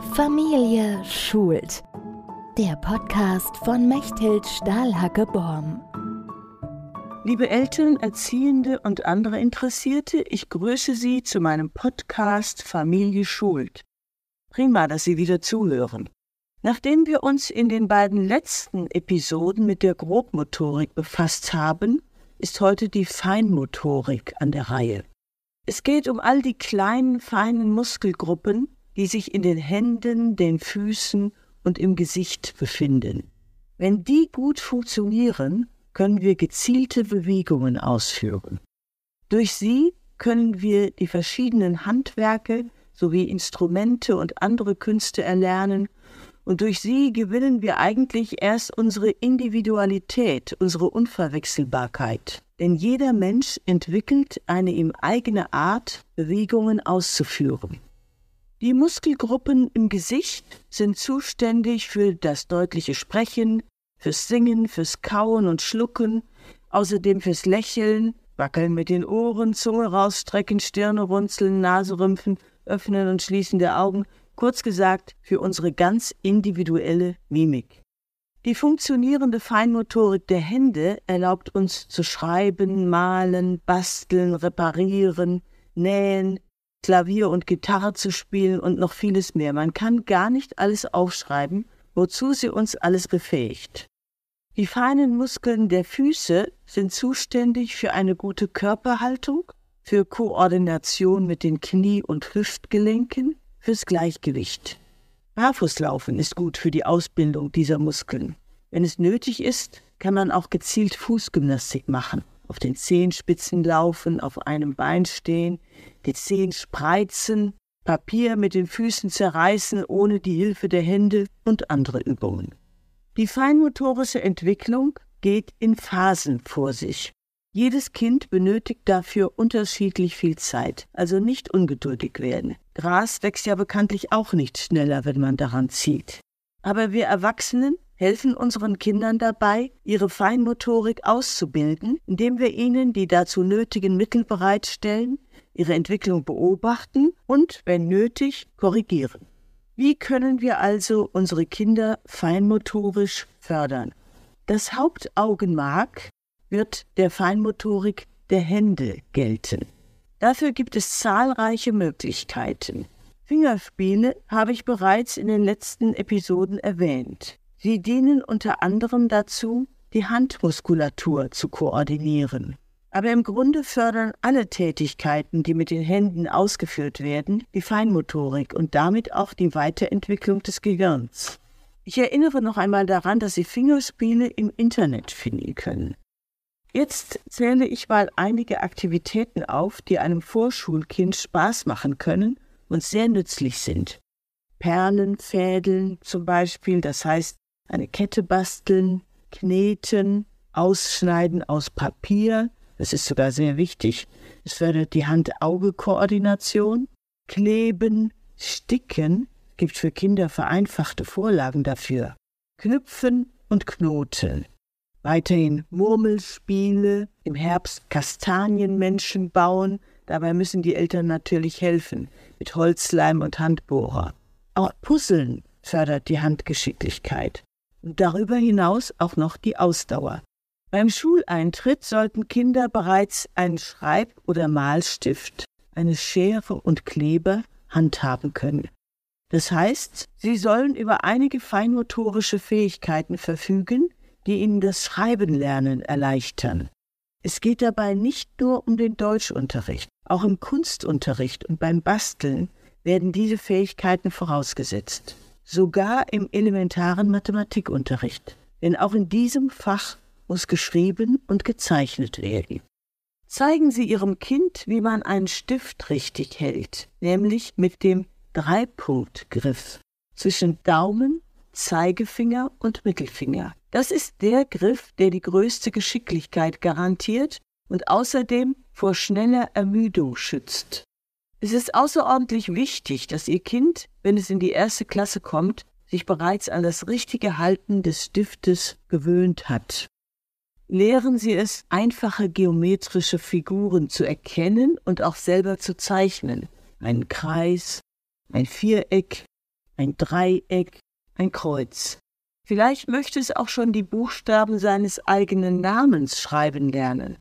Familie schult. Der Podcast von Mechthild Stahlhacke-Borm. Liebe Eltern, Erziehende und andere Interessierte, ich grüße Sie zu meinem Podcast Familie schult. Prima, dass Sie wieder zuhören. Nachdem wir uns in den beiden letzten Episoden mit der Grobmotorik befasst haben, ist heute die Feinmotorik an der Reihe. Es geht um all die kleinen, feinen Muskelgruppen, die sich in den Händen, den Füßen und im Gesicht befinden. Wenn die gut funktionieren, können wir gezielte Bewegungen ausführen. Durch sie können wir die verschiedenen Handwerke sowie Instrumente und andere Künste erlernen, und durch sie gewinnen wir eigentlich erst unsere Individualität, unsere Unverwechselbarkeit. Denn jeder Mensch entwickelt eine ihm eigene Art, Bewegungen auszuführen. Die Muskelgruppen im Gesicht sind zuständig für das deutliche Sprechen, fürs Singen, fürs Kauen und Schlucken, außerdem fürs Lächeln, Wackeln mit den Ohren, Zunge rausstrecken, Stirne runzeln, Nase rümpfen, Öffnen und Schließen der Augen, kurz gesagt für unsere ganz individuelle Mimik. Die funktionierende Feinmotorik der Hände erlaubt uns zu schreiben, malen, basteln, reparieren, nähen, Klavier und Gitarre zu spielen und noch vieles mehr. Man kann gar nicht alles aufschreiben, wozu sie uns alles befähigt. Die feinen Muskeln der Füße sind zuständig für eine gute Körperhaltung, für Koordination mit den Knie- und Hüftgelenken, fürs Gleichgewicht. Barfußlaufen ist gut für die Ausbildung dieser Muskeln. Wenn es nötig ist, kann man auch gezielt Fußgymnastik machen auf den Zehenspitzen laufen, auf einem Bein stehen, die Zehen spreizen, Papier mit den Füßen zerreißen ohne die Hilfe der Hände und andere Übungen. Die feinmotorische Entwicklung geht in Phasen vor sich. Jedes Kind benötigt dafür unterschiedlich viel Zeit, also nicht ungeduldig werden. Gras wächst ja bekanntlich auch nicht schneller, wenn man daran zieht. Aber wir Erwachsenen helfen unseren Kindern dabei, ihre Feinmotorik auszubilden, indem wir ihnen die dazu nötigen Mittel bereitstellen, ihre Entwicklung beobachten und, wenn nötig, korrigieren. Wie können wir also unsere Kinder feinmotorisch fördern? Das Hauptaugenmark wird der Feinmotorik der Hände gelten. Dafür gibt es zahlreiche Möglichkeiten. Fingerspiele habe ich bereits in den letzten Episoden erwähnt. Sie dienen unter anderem dazu, die Handmuskulatur zu koordinieren. Aber im Grunde fördern alle Tätigkeiten, die mit den Händen ausgeführt werden, die Feinmotorik und damit auch die Weiterentwicklung des Gehirns. Ich erinnere noch einmal daran, dass Sie Fingerspiele im Internet finden können. Jetzt zähle ich mal einige Aktivitäten auf, die einem Vorschulkind Spaß machen können und sehr nützlich sind. Perlenfädeln zum Beispiel, das heißt eine Kette basteln, kneten, ausschneiden aus Papier. Das ist sogar sehr wichtig. Es fördert die Hand-Auge-Koordination. Kleben, sticken, gibt für Kinder vereinfachte Vorlagen dafür. Knüpfen und Knoten. Weiterhin Murmelspiele, im Herbst Kastanienmenschen bauen. Dabei müssen die Eltern natürlich helfen, mit Holzleim und Handbohrer. Auch Puzzeln fördert die Handgeschicklichkeit und darüber hinaus auch noch die Ausdauer. Beim Schuleintritt sollten Kinder bereits einen Schreib- oder Malstift, eine Schere und Kleber handhaben können. Das heißt, sie sollen über einige feinmotorische Fähigkeiten verfügen, die ihnen das Schreibenlernen erleichtern. Es geht dabei nicht nur um den Deutschunterricht, auch im Kunstunterricht und beim Basteln werden diese Fähigkeiten vorausgesetzt sogar im elementaren Mathematikunterricht. Denn auch in diesem Fach muss geschrieben und gezeichnet werden. Zeigen Sie Ihrem Kind, wie man einen Stift richtig hält, nämlich mit dem Dreipunktgriff zwischen Daumen, Zeigefinger und Mittelfinger. Das ist der Griff, der die größte Geschicklichkeit garantiert und außerdem vor schneller Ermüdung schützt. Es ist außerordentlich wichtig, dass Ihr Kind, wenn es in die erste Klasse kommt, sich bereits an das richtige Halten des Stiftes gewöhnt hat. Lehren Sie es, einfache geometrische Figuren zu erkennen und auch selber zu zeichnen. Einen Kreis, ein Viereck, ein Dreieck, ein Kreuz. Vielleicht möchte es auch schon die Buchstaben seines eigenen Namens schreiben lernen.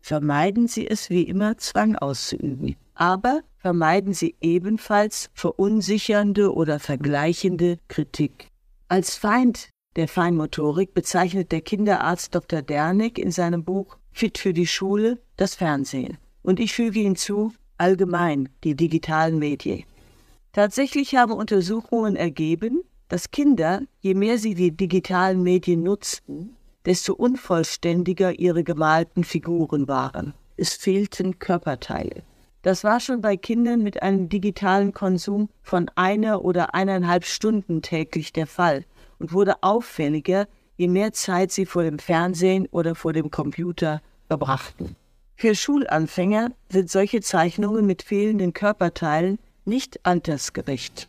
Vermeiden Sie es wie immer, Zwang auszuüben, aber vermeiden Sie ebenfalls verunsichernde oder vergleichende Kritik. Als Feind der Feinmotorik bezeichnet der Kinderarzt Dr. Dernig in seinem Buch Fit für die Schule das Fernsehen. Und ich füge hinzu, allgemein die digitalen Medien. Tatsächlich haben Untersuchungen ergeben, dass Kinder, je mehr sie die digitalen Medien nutzten, desto unvollständiger ihre gemalten Figuren waren. Es fehlten Körperteile. Das war schon bei Kindern mit einem digitalen Konsum von einer oder eineinhalb Stunden täglich der Fall und wurde auffälliger, je mehr Zeit sie vor dem Fernsehen oder vor dem Computer verbrachten. Für Schulanfänger sind solche Zeichnungen mit fehlenden Körperteilen nicht altersgerecht.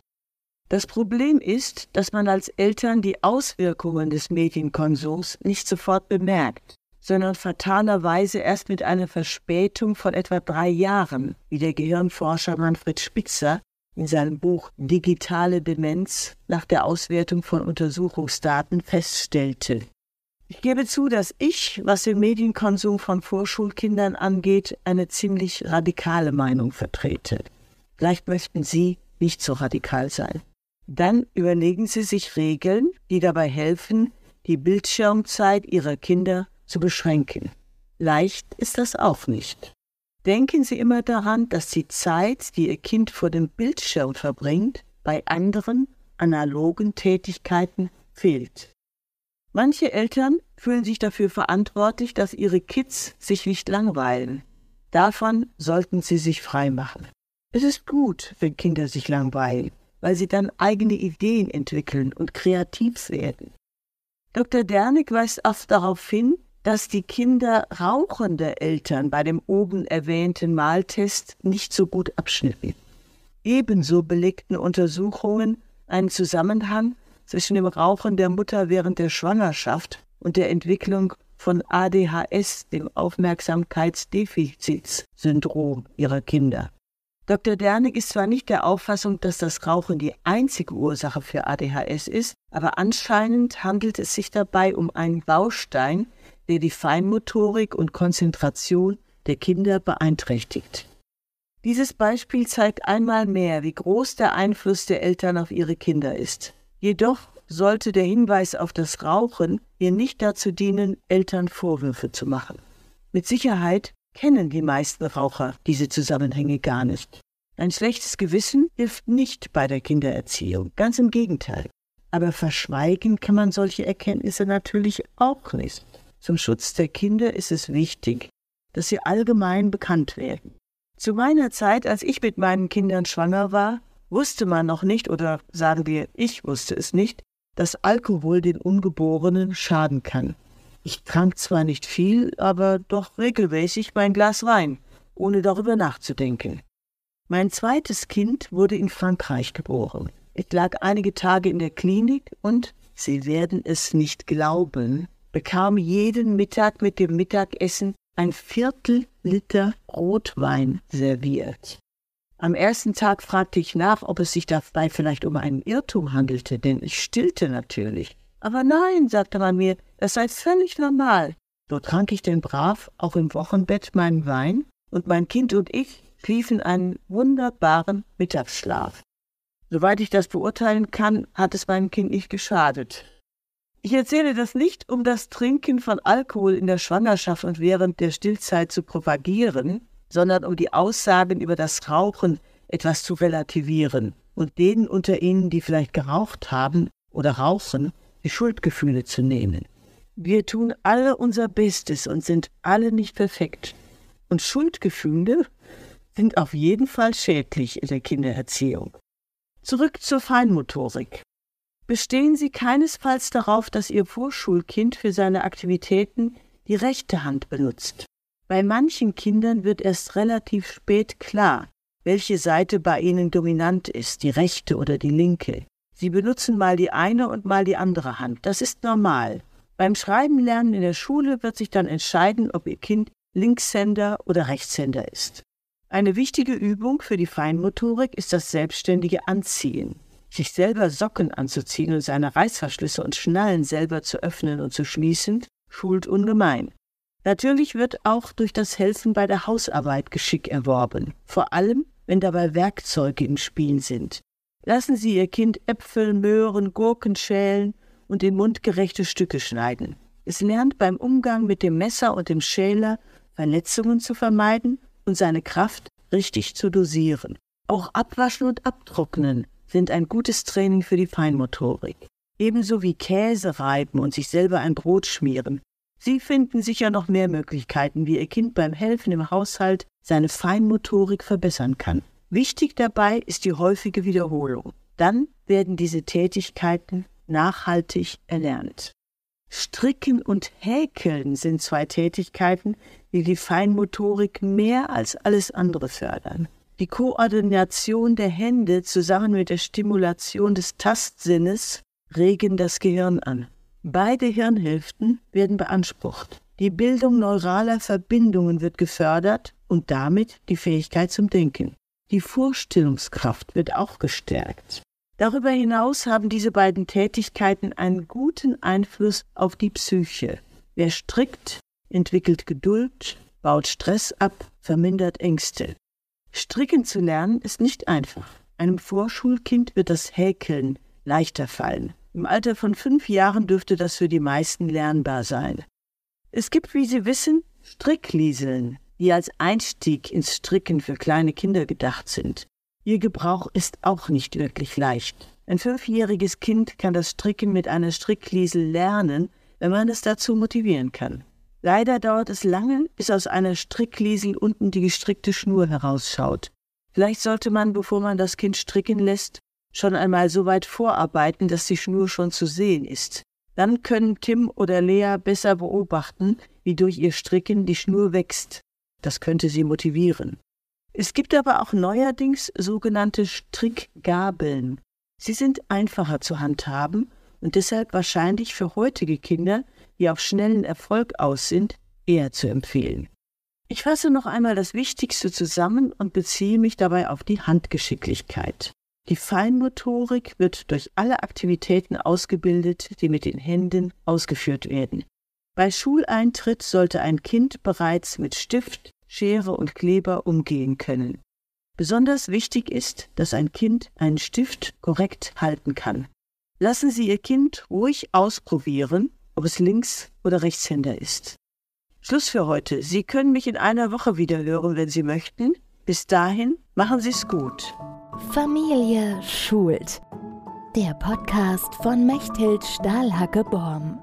Das Problem ist, dass man als Eltern die Auswirkungen des Medienkonsums nicht sofort bemerkt, sondern fatalerweise erst mit einer Verspätung von etwa drei Jahren, wie der Gehirnforscher Manfred Spitzer in seinem Buch Digitale Demenz nach der Auswertung von Untersuchungsdaten feststellte. Ich gebe zu, dass ich, was den Medienkonsum von Vorschulkindern angeht, eine ziemlich radikale Meinung vertrete. Vielleicht möchten Sie nicht so radikal sein. Dann überlegen Sie sich Regeln, die dabei helfen, die Bildschirmzeit Ihrer Kinder zu beschränken. Leicht ist das auch nicht. Denken Sie immer daran, dass die Zeit, die Ihr Kind vor dem Bildschirm verbringt, bei anderen analogen Tätigkeiten fehlt. Manche Eltern fühlen sich dafür verantwortlich, dass ihre Kids sich nicht langweilen. Davon sollten sie sich freimachen. Es ist gut, wenn Kinder sich langweilen weil sie dann eigene Ideen entwickeln und kreativ werden. Dr. Dernig weist oft darauf hin, dass die Kinder rauchender Eltern bei dem oben erwähnten Maltest nicht so gut abschnitten. Ebenso belegten Untersuchungen einen Zusammenhang zwischen dem Rauchen der Mutter während der Schwangerschaft und der Entwicklung von ADHS, dem Aufmerksamkeitsdefizitsyndrom ihrer Kinder. Dr. Dernig ist zwar nicht der Auffassung, dass das Rauchen die einzige Ursache für ADHS ist, aber anscheinend handelt es sich dabei um einen Baustein, der die Feinmotorik und Konzentration der Kinder beeinträchtigt. Dieses Beispiel zeigt einmal mehr, wie groß der Einfluss der Eltern auf ihre Kinder ist. Jedoch sollte der Hinweis auf das Rauchen hier nicht dazu dienen, Eltern Vorwürfe zu machen. Mit Sicherheit kennen die meisten Raucher diese Zusammenhänge gar nicht. Ein schlechtes Gewissen hilft nicht bei der Kindererziehung, ganz im Gegenteil. Aber verschweigen kann man solche Erkenntnisse natürlich auch nicht. Zum Schutz der Kinder ist es wichtig, dass sie allgemein bekannt werden. Zu meiner Zeit, als ich mit meinen Kindern schwanger war, wusste man noch nicht, oder sagen wir, ich wusste es nicht, dass Alkohol den Ungeborenen schaden kann. Ich trank zwar nicht viel, aber doch regelmäßig mein Glas Wein, ohne darüber nachzudenken. Mein zweites Kind wurde in Frankreich geboren. Ich lag einige Tage in der Klinik und, Sie werden es nicht glauben, bekam jeden Mittag mit dem Mittagessen ein Viertel Liter Rotwein serviert. Am ersten Tag fragte ich nach, ob es sich dabei vielleicht um einen Irrtum handelte, denn ich stillte natürlich. Aber nein, sagte man mir, das sei völlig normal. So trank ich denn brav auch im Wochenbett meinen Wein und mein Kind und ich schliefen einen wunderbaren Mittagsschlaf. Soweit ich das beurteilen kann, hat es meinem Kind nicht geschadet. Ich erzähle das nicht, um das Trinken von Alkohol in der Schwangerschaft und während der Stillzeit zu propagieren, sondern um die Aussagen über das Rauchen etwas zu relativieren und denen unter Ihnen, die vielleicht geraucht haben oder rauchen, die Schuldgefühle zu nehmen. Wir tun alle unser Bestes und sind alle nicht perfekt. Und Schuldgefühle sind auf jeden Fall schädlich in der Kindererziehung. Zurück zur Feinmotorik. Bestehen Sie keinesfalls darauf, dass Ihr Vorschulkind für seine Aktivitäten die rechte Hand benutzt. Bei manchen Kindern wird erst relativ spät klar, welche Seite bei ihnen dominant ist, die rechte oder die linke. Sie benutzen mal die eine und mal die andere Hand. Das ist normal. Beim Schreibenlernen in der Schule wird sich dann entscheiden, ob Ihr Kind Linkshänder oder Rechtshänder ist. Eine wichtige Übung für die Feinmotorik ist das selbstständige Anziehen. Sich selber Socken anzuziehen und seine Reißverschlüsse und Schnallen selber zu öffnen und zu schließen, schult ungemein. Natürlich wird auch durch das Helfen bei der Hausarbeit Geschick erworben, vor allem wenn dabei Werkzeuge im Spiel sind. Lassen Sie Ihr Kind Äpfel, Möhren, Gurken schälen und in mundgerechte Stücke schneiden. Es lernt beim Umgang mit dem Messer und dem Schäler Verletzungen zu vermeiden und seine Kraft richtig zu dosieren. Auch Abwaschen und Abtrocknen sind ein gutes Training für die Feinmotorik. Ebenso wie Käse reiben und sich selber ein Brot schmieren. Sie finden sicher noch mehr Möglichkeiten, wie Ihr Kind beim Helfen im Haushalt seine Feinmotorik verbessern kann. Wichtig dabei ist die häufige Wiederholung. Dann werden diese Tätigkeiten nachhaltig erlernt. Stricken und Häkeln sind zwei Tätigkeiten, die die Feinmotorik mehr als alles andere fördern. Die Koordination der Hände zusammen mit der Stimulation des Tastsinnes regen das Gehirn an. Beide Hirnhälften werden beansprucht. Die Bildung neuraler Verbindungen wird gefördert und damit die Fähigkeit zum Denken. Die Vorstellungskraft wird auch gestärkt. Darüber hinaus haben diese beiden Tätigkeiten einen guten Einfluss auf die Psyche. Wer strickt, entwickelt Geduld, baut Stress ab, vermindert Ängste. Stricken zu lernen ist nicht einfach. Einem Vorschulkind wird das Häkeln leichter fallen. Im Alter von fünf Jahren dürfte das für die meisten lernbar sein. Es gibt, wie Sie wissen, Stricklieseln, die als Einstieg ins Stricken für kleine Kinder gedacht sind. Ihr Gebrauch ist auch nicht wirklich leicht. Ein fünfjähriges Kind kann das Stricken mit einer Strickliesel lernen, wenn man es dazu motivieren kann. Leider dauert es lange, bis aus einer Strickliesel unten die gestrickte Schnur herausschaut. Vielleicht sollte man, bevor man das Kind stricken lässt, schon einmal so weit vorarbeiten, dass die Schnur schon zu sehen ist. Dann können Tim oder Lea besser beobachten, wie durch ihr Stricken die Schnur wächst. Das könnte sie motivieren. Es gibt aber auch neuerdings sogenannte Strickgabeln. Sie sind einfacher zu handhaben und deshalb wahrscheinlich für heutige Kinder, die auf schnellen Erfolg aus sind, eher zu empfehlen. Ich fasse noch einmal das Wichtigste zusammen und beziehe mich dabei auf die Handgeschicklichkeit. Die Feinmotorik wird durch alle Aktivitäten ausgebildet, die mit den Händen ausgeführt werden. Bei Schuleintritt sollte ein Kind bereits mit Stift, Schere und Kleber umgehen können. Besonders wichtig ist, dass ein Kind einen Stift korrekt halten kann. Lassen Sie Ihr Kind ruhig ausprobieren, ob es Links- oder Rechtshänder ist. Schluss für heute. Sie können mich in einer Woche wieder hören, wenn Sie möchten. Bis dahin, machen Sie es gut. Familie schult. Der Podcast von Mechthild Stahlhacke-Borm.